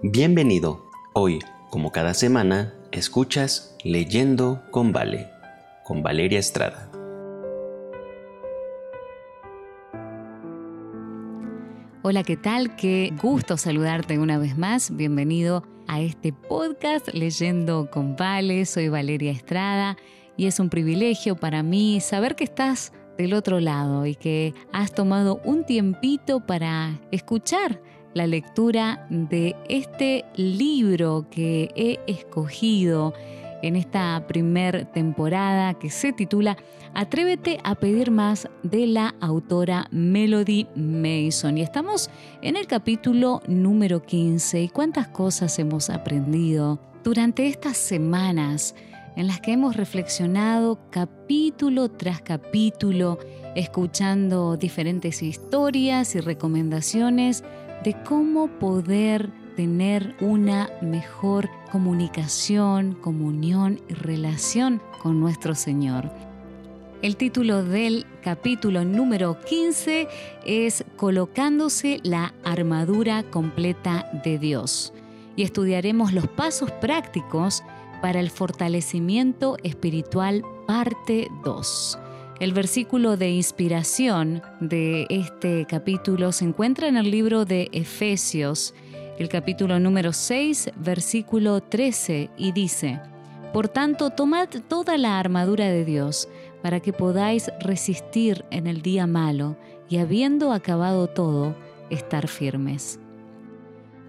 Bienvenido. Hoy, como cada semana, escuchas Leyendo con Vale, con Valeria Estrada. Hola, ¿qué tal? Qué gusto saludarte una vez más. Bienvenido a este podcast Leyendo con Vale. Soy Valeria Estrada y es un privilegio para mí saber que estás del otro lado y que has tomado un tiempito para escuchar la lectura de este libro que he escogido en esta primer temporada que se titula Atrévete a pedir más de la autora Melody Mason. Y estamos en el capítulo número 15 y cuántas cosas hemos aprendido durante estas semanas en las que hemos reflexionado capítulo tras capítulo, escuchando diferentes historias y recomendaciones de cómo poder tener una mejor comunicación, comunión y relación con nuestro Señor. El título del capítulo número 15 es Colocándose la armadura completa de Dios y estudiaremos los pasos prácticos para el fortalecimiento espiritual parte 2. El versículo de inspiración de este capítulo se encuentra en el libro de Efesios, el capítulo número 6, versículo 13, y dice, Por tanto, tomad toda la armadura de Dios, para que podáis resistir en el día malo, y habiendo acabado todo, estar firmes.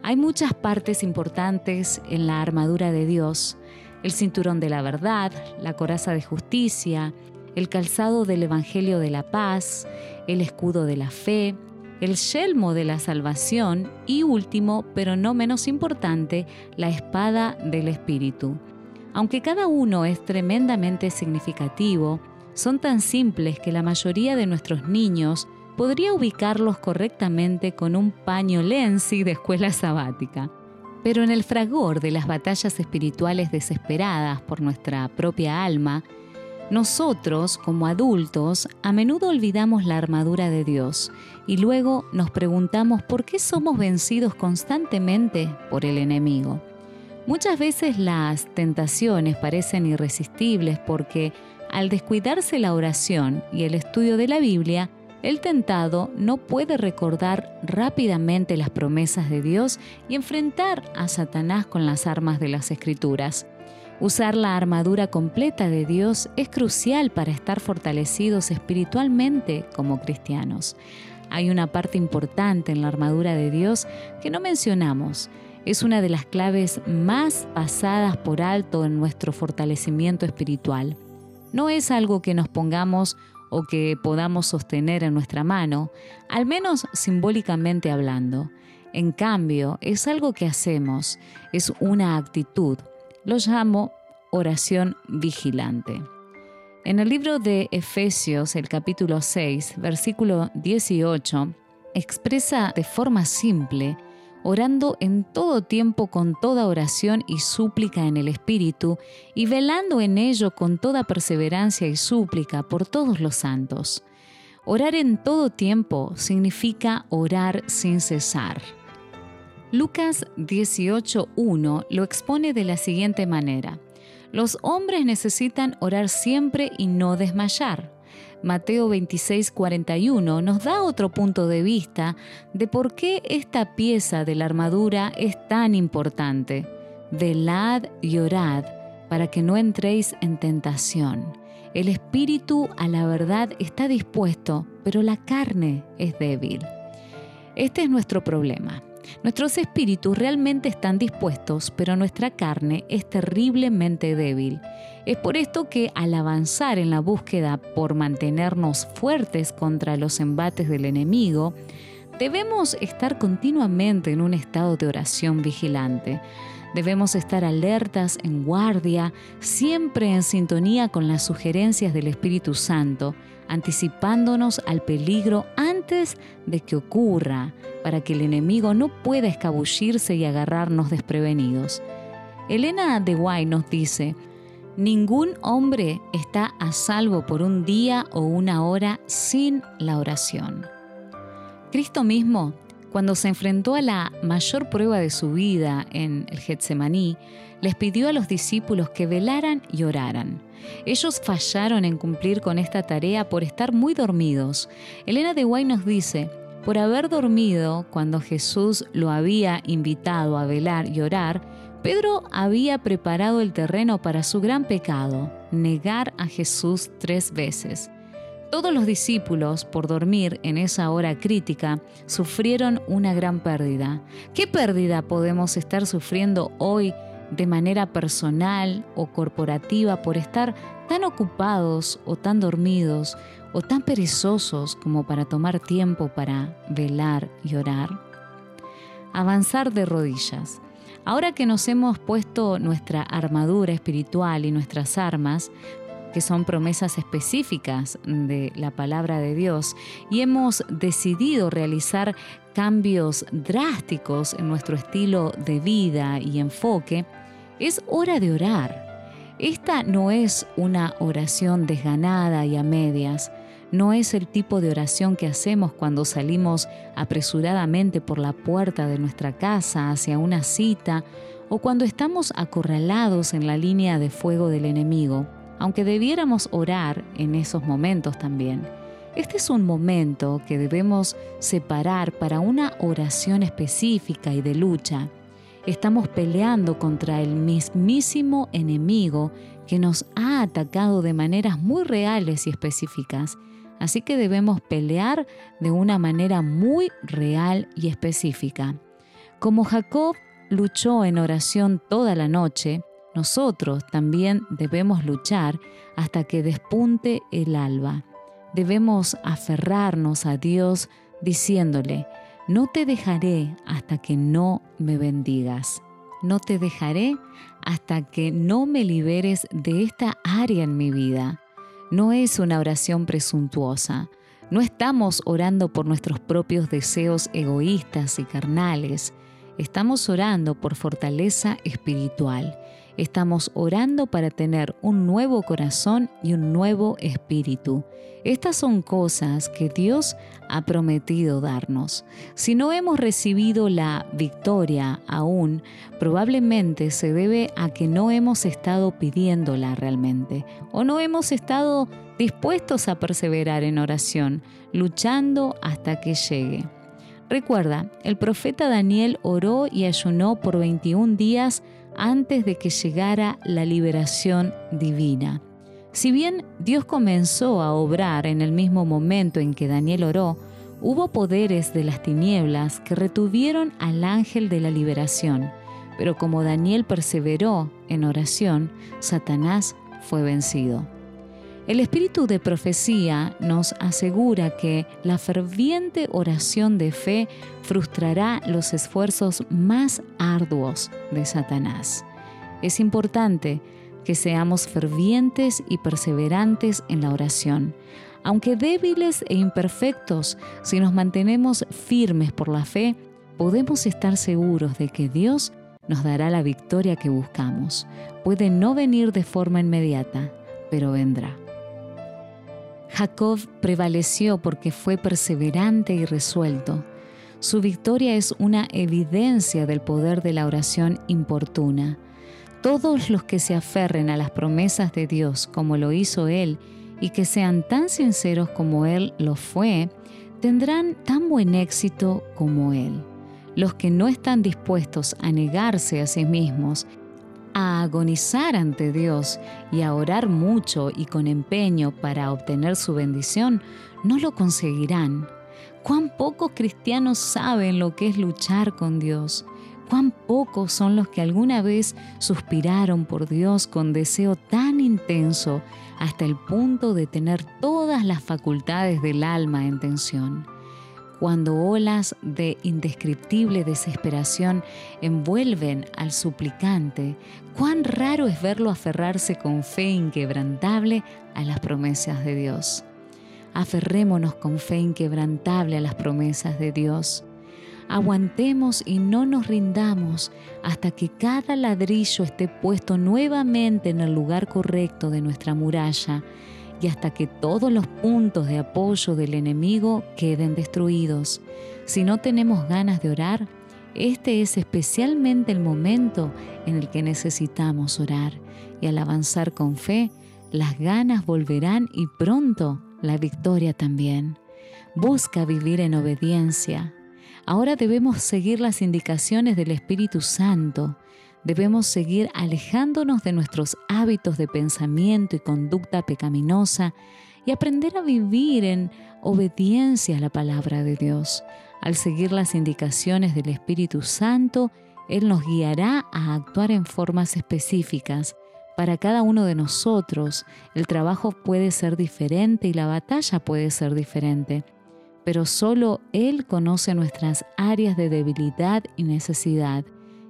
Hay muchas partes importantes en la armadura de Dios, el cinturón de la verdad, la coraza de justicia, el calzado del Evangelio de la paz, el escudo de la fe, el yelmo de la salvación y último, pero no menos importante, la espada del Espíritu. Aunque cada uno es tremendamente significativo, son tan simples que la mayoría de nuestros niños podría ubicarlos correctamente con un paño lenzi de escuela sabática. Pero en el fragor de las batallas espirituales desesperadas por nuestra propia alma, nosotros, como adultos, a menudo olvidamos la armadura de Dios y luego nos preguntamos por qué somos vencidos constantemente por el enemigo. Muchas veces las tentaciones parecen irresistibles porque al descuidarse la oración y el estudio de la Biblia, el tentado no puede recordar rápidamente las promesas de Dios y enfrentar a Satanás con las armas de las Escrituras. Usar la armadura completa de Dios es crucial para estar fortalecidos espiritualmente como cristianos. Hay una parte importante en la armadura de Dios que no mencionamos. Es una de las claves más pasadas por alto en nuestro fortalecimiento espiritual. No es algo que nos pongamos o que podamos sostener en nuestra mano, al menos simbólicamente hablando. En cambio, es algo que hacemos, es una actitud. Lo llamo oración vigilante. En el libro de Efesios, el capítulo 6, versículo 18, expresa de forma simple orando en todo tiempo con toda oración y súplica en el Espíritu, y velando en ello con toda perseverancia y súplica por todos los santos. Orar en todo tiempo significa orar sin cesar. Lucas 18.1 lo expone de la siguiente manera. Los hombres necesitan orar siempre y no desmayar. Mateo 26, 41 nos da otro punto de vista de por qué esta pieza de la armadura es tan importante. Velad y orad para que no entréis en tentación. El espíritu a la verdad está dispuesto, pero la carne es débil. Este es nuestro problema. Nuestros espíritus realmente están dispuestos, pero nuestra carne es terriblemente débil. Es por esto que al avanzar en la búsqueda por mantenernos fuertes contra los embates del enemigo, debemos estar continuamente en un estado de oración vigilante. Debemos estar alertas, en guardia, siempre en sintonía con las sugerencias del Espíritu Santo, anticipándonos al peligro antes de que ocurra, para que el enemigo no pueda escabullirse y agarrarnos desprevenidos. Elena de Guay nos dice, Ningún hombre está a salvo por un día o una hora sin la oración. Cristo mismo Cuando se enfrentó a la mayor prueba de su vida en el Getsemaní, les pidió a los discípulos que velaran y oraran. Ellos fallaron en cumplir con esta tarea por estar muy dormidos. Elena de Guay nos dice, por haber dormido cuando Jesús lo había invitado a velar y orar, Pedro había preparado el terreno para su gran pecado, negar a Jesús tres veces. Todos los discípulos, por dormir en esa hora crítica, sufrieron una gran pérdida. ¿Qué pérdida podemos estar sufriendo hoy de manera personal o corporativa por estar tan ocupados o tan dormidos o tan perezosos como para tomar tiempo para velar y orar? Avanzar de rodillas. Ahora que nos hemos puesto nuestra armadura espiritual y nuestras armas, que son promesas específicas de la palabra de Dios, y hemos decidido realizar cambios drásticos en nuestro estilo de vida y enfoque, es hora de orar. Esta no es una oración desganada y a medias, no es el tipo de oración que hacemos cuando salimos apresuradamente por la puerta de nuestra casa hacia una cita o cuando estamos acorralados en la línea de fuego del enemigo, aunque debiéramos orar en esos momentos también. Este es un momento que debemos separar para una oración específica y de lucha. Estamos peleando contra el mismísimo enemigo que nos ha atacado de maneras muy reales y específicas Así que debemos pelear de una manera muy real y específica. Como Jacob luchó en oración toda la noche, nosotros también debemos luchar hasta que despunte el alba. Debemos aferrarnos a Dios diciéndole, no te dejaré hasta que no me bendigas. No te dejaré hasta que no me liberes de esta área en mi vida no es una oración presuntuosa. No estamos orando por nuestros propios deseos egoístas y carnales. Estamos orando por fortaleza espiritual. Estamos orando para tener un nuevo corazón y un nuevo espíritu. Estas son cosas que Dios ha prometido darnos. Si no hemos recibido la victoria aún, probablemente se debe a que no hemos estado pidiéndola realmente o no hemos estado dispuestos a perseverar en oración, luchando hasta que llegue. Recuerda, el profeta Daniel oró y ayunó por 21 días antes de que llegara la liberación divina. Si bien Dios comenzó a obrar en el mismo momento en que Daniel oró, hubo poderes de las tinieblas que retuvieron al ángel de la liberación, pero como Daniel perseveró en oración, Satanás fue vencido. El espíritu de profecía nos asegura que la ferviente oración de fe frustrará los esfuerzos más arduos de Satanás. Es importante que seamos fervientes y perseverantes en la oración. Aunque débiles e imperfectos, si nos mantenemos firmes por la fe, podemos estar seguros de que Dios nos dará la victoria que buscamos. Puede no venir de forma inmediata, pero vendrá. Jacob prevaleció porque fue perseverante y resuelto. Su victoria es una evidencia del poder de la oración importuna. Todos los que se aferren a las promesas de Dios como lo hizo Él y que sean tan sinceros como Él lo fue, tendrán tan buen éxito como Él. Los que no están dispuestos a negarse a sí mismos a agonizar ante Dios y a orar mucho y con empeño para obtener su bendición, no lo conseguirán. Cuán pocos cristianos saben lo que es luchar con Dios. Cuán pocos son los que alguna vez suspiraron por Dios con deseo tan intenso hasta el punto de tener todas las facultades del alma en tensión cuando olas de indescriptible desesperación envuelven al suplicante, cuán raro es verlo aferrarse con fe inquebrantable a las promesas de Dios. Aferrémonos con fe inquebrantable a las promesas de Dios. Aguantemos y no nos rindamos hasta que cada ladrillo esté puesto nuevamente en el lugar correcto de nuestra muralla y hasta que todos los puntos de apoyo del enemigo queden destruidos. Si no tenemos ganas de orar, este es especialmente el momento en el que necesitamos orar y al avanzar con fe, las ganas volverán y pronto la victoria también. Busca vivir en obediencia. Ahora debemos seguir las indicaciones del Espíritu Santo. Debemos seguir alejándonos de nuestros hábitos de pensamiento y conducta pecaminosa y aprender a vivir en obediencia a la palabra de Dios. Al seguir las indicaciones del Espíritu Santo, Él nos guiará a actuar en formas específicas. Para cada uno de nosotros, el trabajo puede ser diferente y la batalla puede ser diferente, pero solo Él conoce nuestras áreas de debilidad y necesidad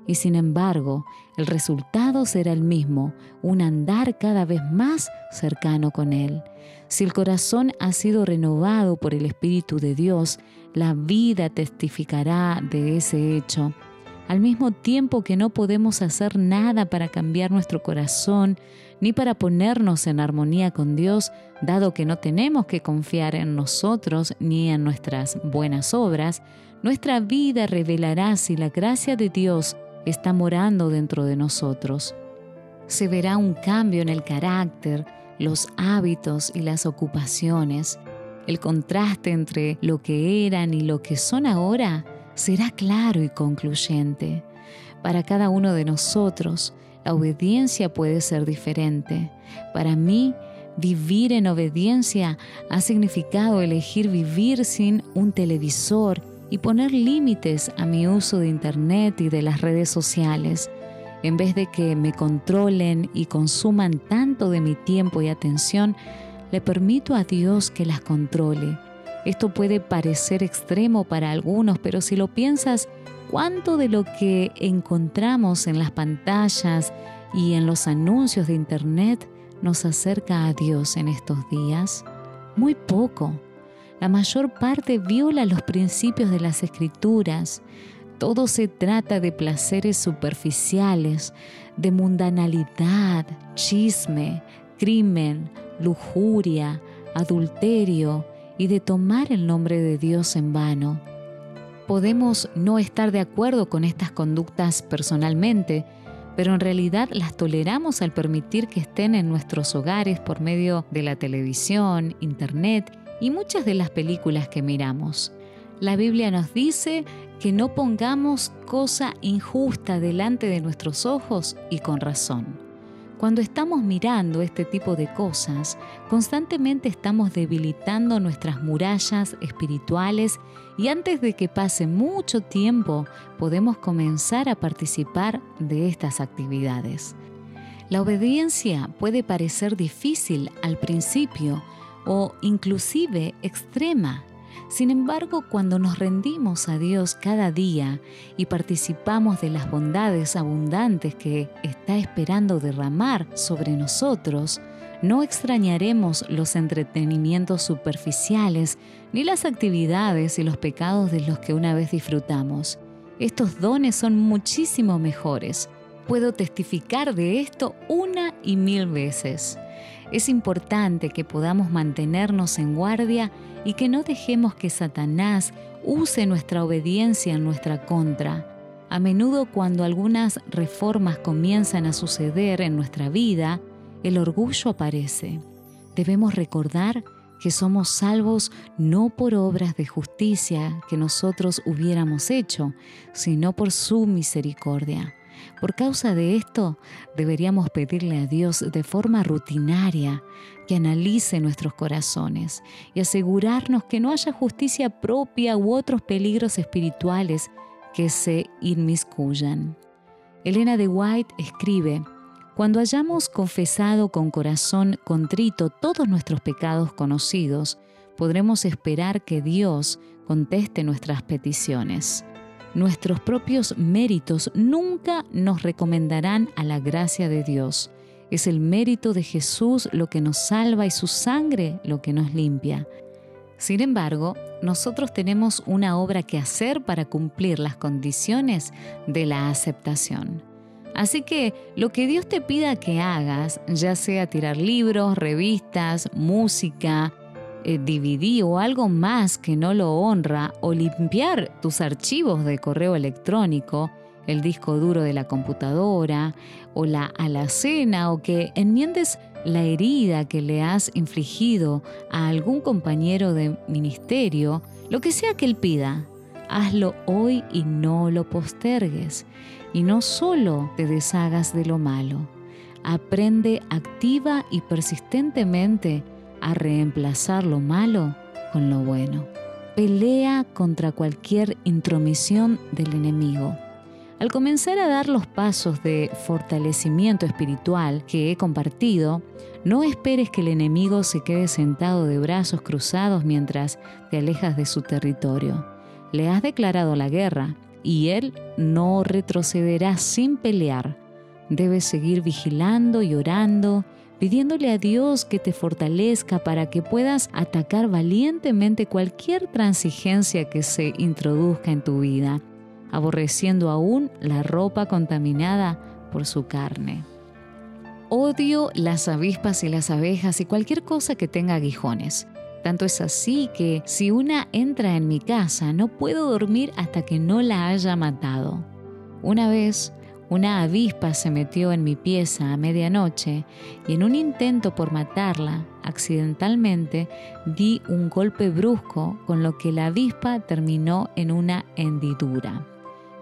y sin embargo el resultado será el mismo, un andar cada vez más cercano con Él. Si el corazón ha sido renovado por el Espíritu de Dios, la vida testificará de ese hecho. Al mismo tiempo que no podemos hacer nada para cambiar nuestro corazón, ni para ponernos en armonía con Dios, dado que no tenemos que confiar en nosotros ni en nuestras buenas obras, nuestra vida revelará si la gracia de Dios está morando dentro de nosotros. Se verá un cambio en el carácter, los hábitos y las ocupaciones. El contraste entre lo que eran y lo que son ahora será claro y concluyente. Para cada uno de nosotros, la obediencia puede ser diferente. Para mí, vivir en obediencia ha significado elegir vivir sin un televisor y poner límites a mi uso de Internet y de las redes sociales, en vez de que me controlen y consuman tanto de mi tiempo y atención, le permito a Dios que las controle. Esto puede parecer extremo para algunos, pero si lo piensas, ¿cuánto de lo que encontramos en las pantallas y en los anuncios de Internet nos acerca a Dios en estos días? Muy poco. La mayor parte viola los principios de las escrituras. Todo se trata de placeres superficiales, de mundanalidad, chisme, crimen, lujuria, adulterio y de tomar el nombre de Dios en vano. Podemos no estar de acuerdo con estas conductas personalmente, pero en realidad las toleramos al permitir que estén en nuestros hogares por medio de la televisión, internet y muchas de las películas que miramos. La Biblia nos dice que no pongamos cosa injusta delante de nuestros ojos y con razón. Cuando estamos mirando este tipo de cosas, constantemente estamos debilitando nuestras murallas espirituales y antes de que pase mucho tiempo podemos comenzar a participar de estas actividades. La obediencia puede parecer difícil al principio, o inclusive extrema. Sin embargo, cuando nos rendimos a Dios cada día y participamos de las bondades abundantes que está esperando derramar sobre nosotros, no extrañaremos los entretenimientos superficiales ni las actividades y los pecados de los que una vez disfrutamos. Estos dones son muchísimo mejores. Puedo testificar de esto una y mil veces. Es importante que podamos mantenernos en guardia y que no dejemos que Satanás use nuestra obediencia en nuestra contra. A menudo cuando algunas reformas comienzan a suceder en nuestra vida, el orgullo aparece. Debemos recordar que somos salvos no por obras de justicia que nosotros hubiéramos hecho, sino por su misericordia. Por causa de esto, deberíamos pedirle a Dios de forma rutinaria que analice nuestros corazones y asegurarnos que no haya justicia propia u otros peligros espirituales que se inmiscuyan. Elena de White escribe, cuando hayamos confesado con corazón contrito todos nuestros pecados conocidos, podremos esperar que Dios conteste nuestras peticiones. Nuestros propios méritos nunca nos recomendarán a la gracia de Dios. Es el mérito de Jesús lo que nos salva y su sangre lo que nos limpia. Sin embargo, nosotros tenemos una obra que hacer para cumplir las condiciones de la aceptación. Así que lo que Dios te pida que hagas, ya sea tirar libros, revistas, música, eh, o algo más que no lo honra, o limpiar tus archivos de correo electrónico, el disco duro de la computadora, o la alacena, o que enmiendes la herida que le has infligido a algún compañero de ministerio, lo que sea que él pida, hazlo hoy y no lo postergues. Y no solo te deshagas de lo malo, aprende activa y persistentemente a reemplazar lo malo con lo bueno. Pelea contra cualquier intromisión del enemigo. Al comenzar a dar los pasos de fortalecimiento espiritual que he compartido, no esperes que el enemigo se quede sentado de brazos cruzados mientras te alejas de su territorio. Le has declarado la guerra y él no retrocederá sin pelear. Debes seguir vigilando y orando, pidiéndole a Dios que te fortalezca para que puedas atacar valientemente cualquier transigencia que se introduzca en tu vida aborreciendo aún la ropa contaminada por su carne. Odio las avispas y las abejas y cualquier cosa que tenga aguijones. Tanto es así que si una entra en mi casa no puedo dormir hasta que no la haya matado. Una vez, una avispa se metió en mi pieza a medianoche y en un intento por matarla, accidentalmente, di un golpe brusco con lo que la avispa terminó en una hendidura.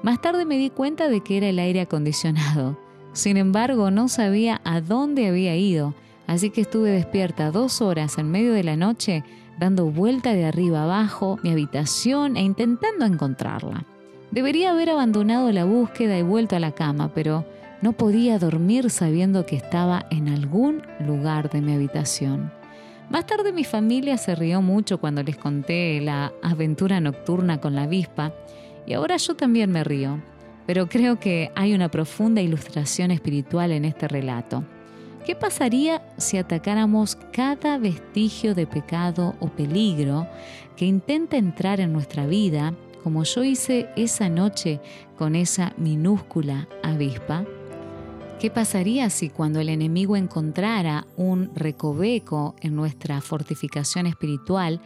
Más tarde me di cuenta de que era el aire acondicionado. Sin embargo, no sabía a dónde había ido, así que estuve despierta dos horas en medio de la noche, dando vuelta de arriba abajo mi habitación e intentando encontrarla. Debería haber abandonado la búsqueda y vuelto a la cama, pero no podía dormir sabiendo que estaba en algún lugar de mi habitación. Más tarde mi familia se rió mucho cuando les conté la aventura nocturna con la avispa y ahora yo también me río, pero creo que hay una profunda ilustración espiritual en este relato. ¿Qué pasaría si atacáramos cada vestigio de pecado o peligro que intenta entrar en nuestra vida, como yo hice esa noche con esa minúscula avispa? ¿Qué pasaría si cuando el enemigo encontrara un recoveco en nuestra fortificación espiritual,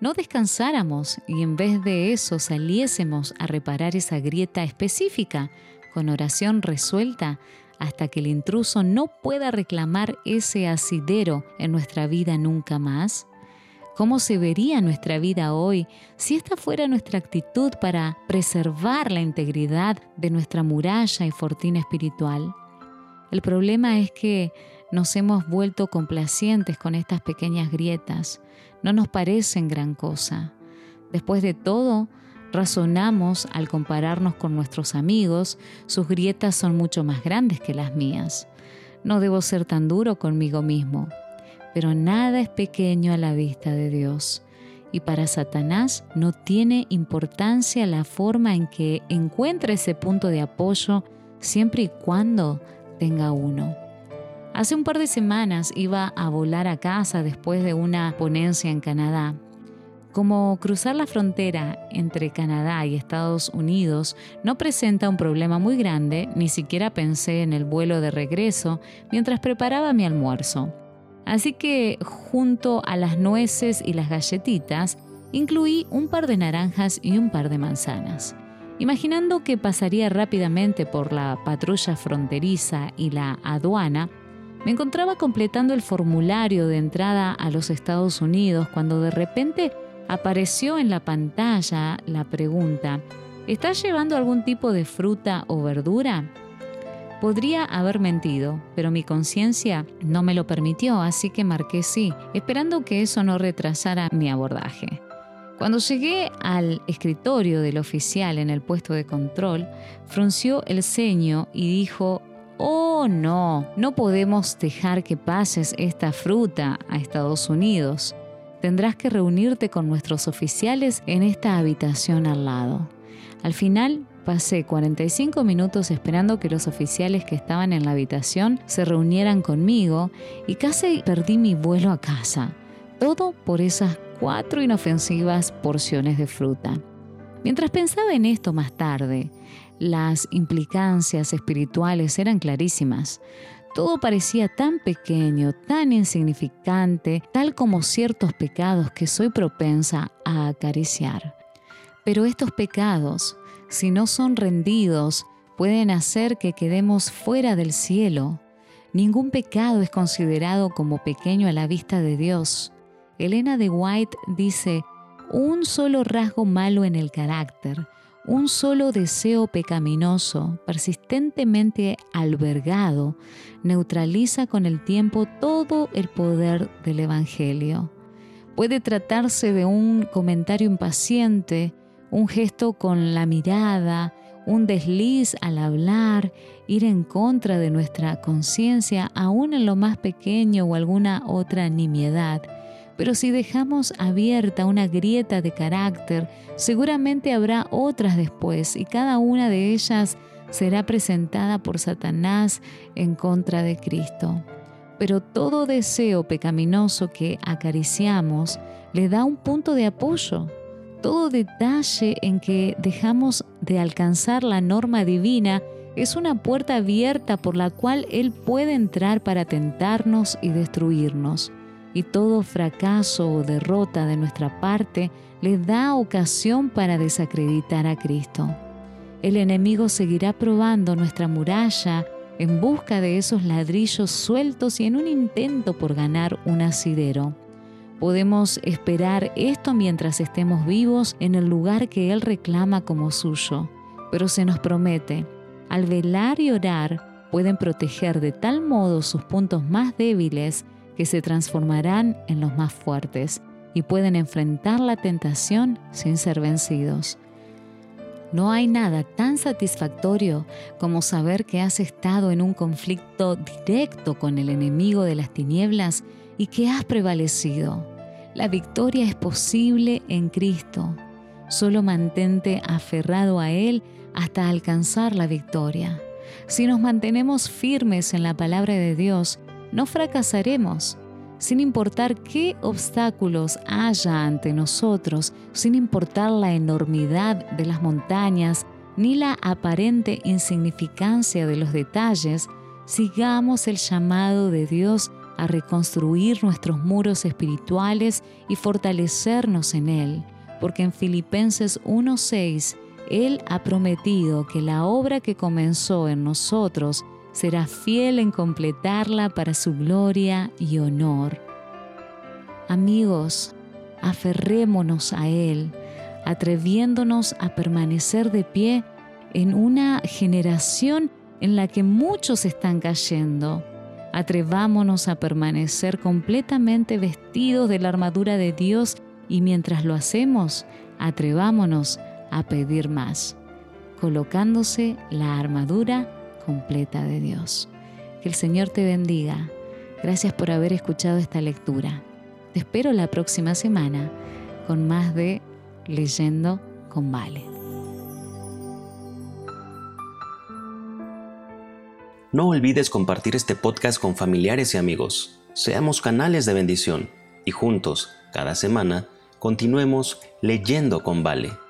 no descansáramos y en vez de eso saliésemos a reparar esa grieta específica con oración resuelta hasta que el intruso no pueda reclamar ese asidero en nuestra vida nunca más? ¿Cómo se vería nuestra vida hoy si esta fuera nuestra actitud para preservar la integridad de nuestra muralla y fortina espiritual? El problema es que nos hemos vuelto complacientes con estas pequeñas grietas. No nos parecen gran cosa. Después de todo, razonamos al compararnos con nuestros amigos, sus grietas son mucho más grandes que las mías. No debo ser tan duro conmigo mismo, pero nada es pequeño a la vista de Dios. Y para Satanás no tiene importancia la forma en que encuentre ese punto de apoyo siempre y cuando tenga uno. Hace un par de semanas iba a volar a casa después de una ponencia en Canadá. Como cruzar la frontera entre Canadá y Estados Unidos no presenta un problema muy grande, ni siquiera pensé en el vuelo de regreso mientras preparaba mi almuerzo. Así que junto a las nueces y las galletitas, incluí un par de naranjas y un par de manzanas. Imaginando que pasaría rápidamente por la patrulla fronteriza y la aduana, me encontraba completando el formulario de entrada a los Estados Unidos cuando de repente apareció en la pantalla la pregunta, ¿estás llevando algún tipo de fruta o verdura? Podría haber mentido, pero mi conciencia no me lo permitió, así que marqué sí, esperando que eso no retrasara mi abordaje. Cuando llegué al escritorio del oficial en el puesto de control, frunció el ceño y dijo Oh, no, no podemos dejar que pases esta fruta a Estados Unidos. Tendrás que reunirte con nuestros oficiales en esta habitación al lado. Al final, pasé 45 minutos esperando que los oficiales que estaban en la habitación se reunieran conmigo y casi perdí mi vuelo a casa. Todo por esas cuatro inofensivas porciones de fruta. Mientras pensaba en esto más tarde, las implicancias espirituales eran clarísimas. Todo parecía tan pequeño, tan insignificante, tal como ciertos pecados que soy propensa a acariciar. Pero estos pecados, si no son rendidos, pueden hacer que quedemos fuera del cielo. Ningún pecado es considerado como pequeño a la vista de Dios. Elena de White dice, un solo rasgo malo en el carácter, un solo deseo pecaminoso, persistentemente albergado, neutraliza con el tiempo todo el poder del Evangelio. Puede tratarse de un comentario impaciente, un gesto con la mirada, un desliz al hablar, ir en contra de nuestra conciencia, aún en lo más pequeño o alguna otra nimiedad pero si dejamos abierta una grieta de carácter, seguramente habrá otras después y cada una de ellas será presentada por Satanás en contra de Cristo. Pero todo deseo pecaminoso que acariciamos le da un punto de apoyo. Todo detalle en que dejamos de alcanzar la norma divina es una puerta abierta por la cual Él puede entrar para tentarnos y destruirnos y todo fracaso o derrota de nuestra parte le da ocasión para desacreditar a Cristo. El enemigo seguirá probando nuestra muralla en busca de esos ladrillos sueltos y en un intento por ganar un asidero. Podemos esperar esto mientras estemos vivos en el lugar que Él reclama como suyo, pero se nos promete, al velar y orar, pueden proteger de tal modo sus puntos más débiles que se transformarán en los más fuertes y pueden enfrentar la tentación sin ser vencidos. No hay nada tan satisfactorio como saber que has estado en un conflicto directo con el enemigo de las tinieblas y que has prevalecido. La victoria es posible en Cristo. Solo mantente aferrado a Él hasta alcanzar la victoria. Si nos mantenemos firmes en la palabra de Dios, no fracasaremos, sin importar qué obstáculos haya ante nosotros, sin importar la enormidad de las montañas ni la aparente insignificancia de los detalles, sigamos el llamado de Dios a reconstruir nuestros muros espirituales y fortalecernos en Él, porque en Filipenses 1:6 Él ha prometido que la obra que comenzó en nosotros será fiel en completarla para su gloria y honor. Amigos, aferrémonos a Él, atreviéndonos a permanecer de pie en una generación en la que muchos están cayendo. Atrevámonos a permanecer completamente vestidos de la armadura de Dios y mientras lo hacemos, atrevámonos a pedir más, colocándose la armadura completa de Dios. Que el Señor te bendiga. Gracias por haber escuchado esta lectura. Te espero la próxima semana con más de Leyendo con Vale. No olvides compartir este podcast con familiares y amigos. Seamos canales de bendición y juntos, cada semana, continuemos leyendo con Vale.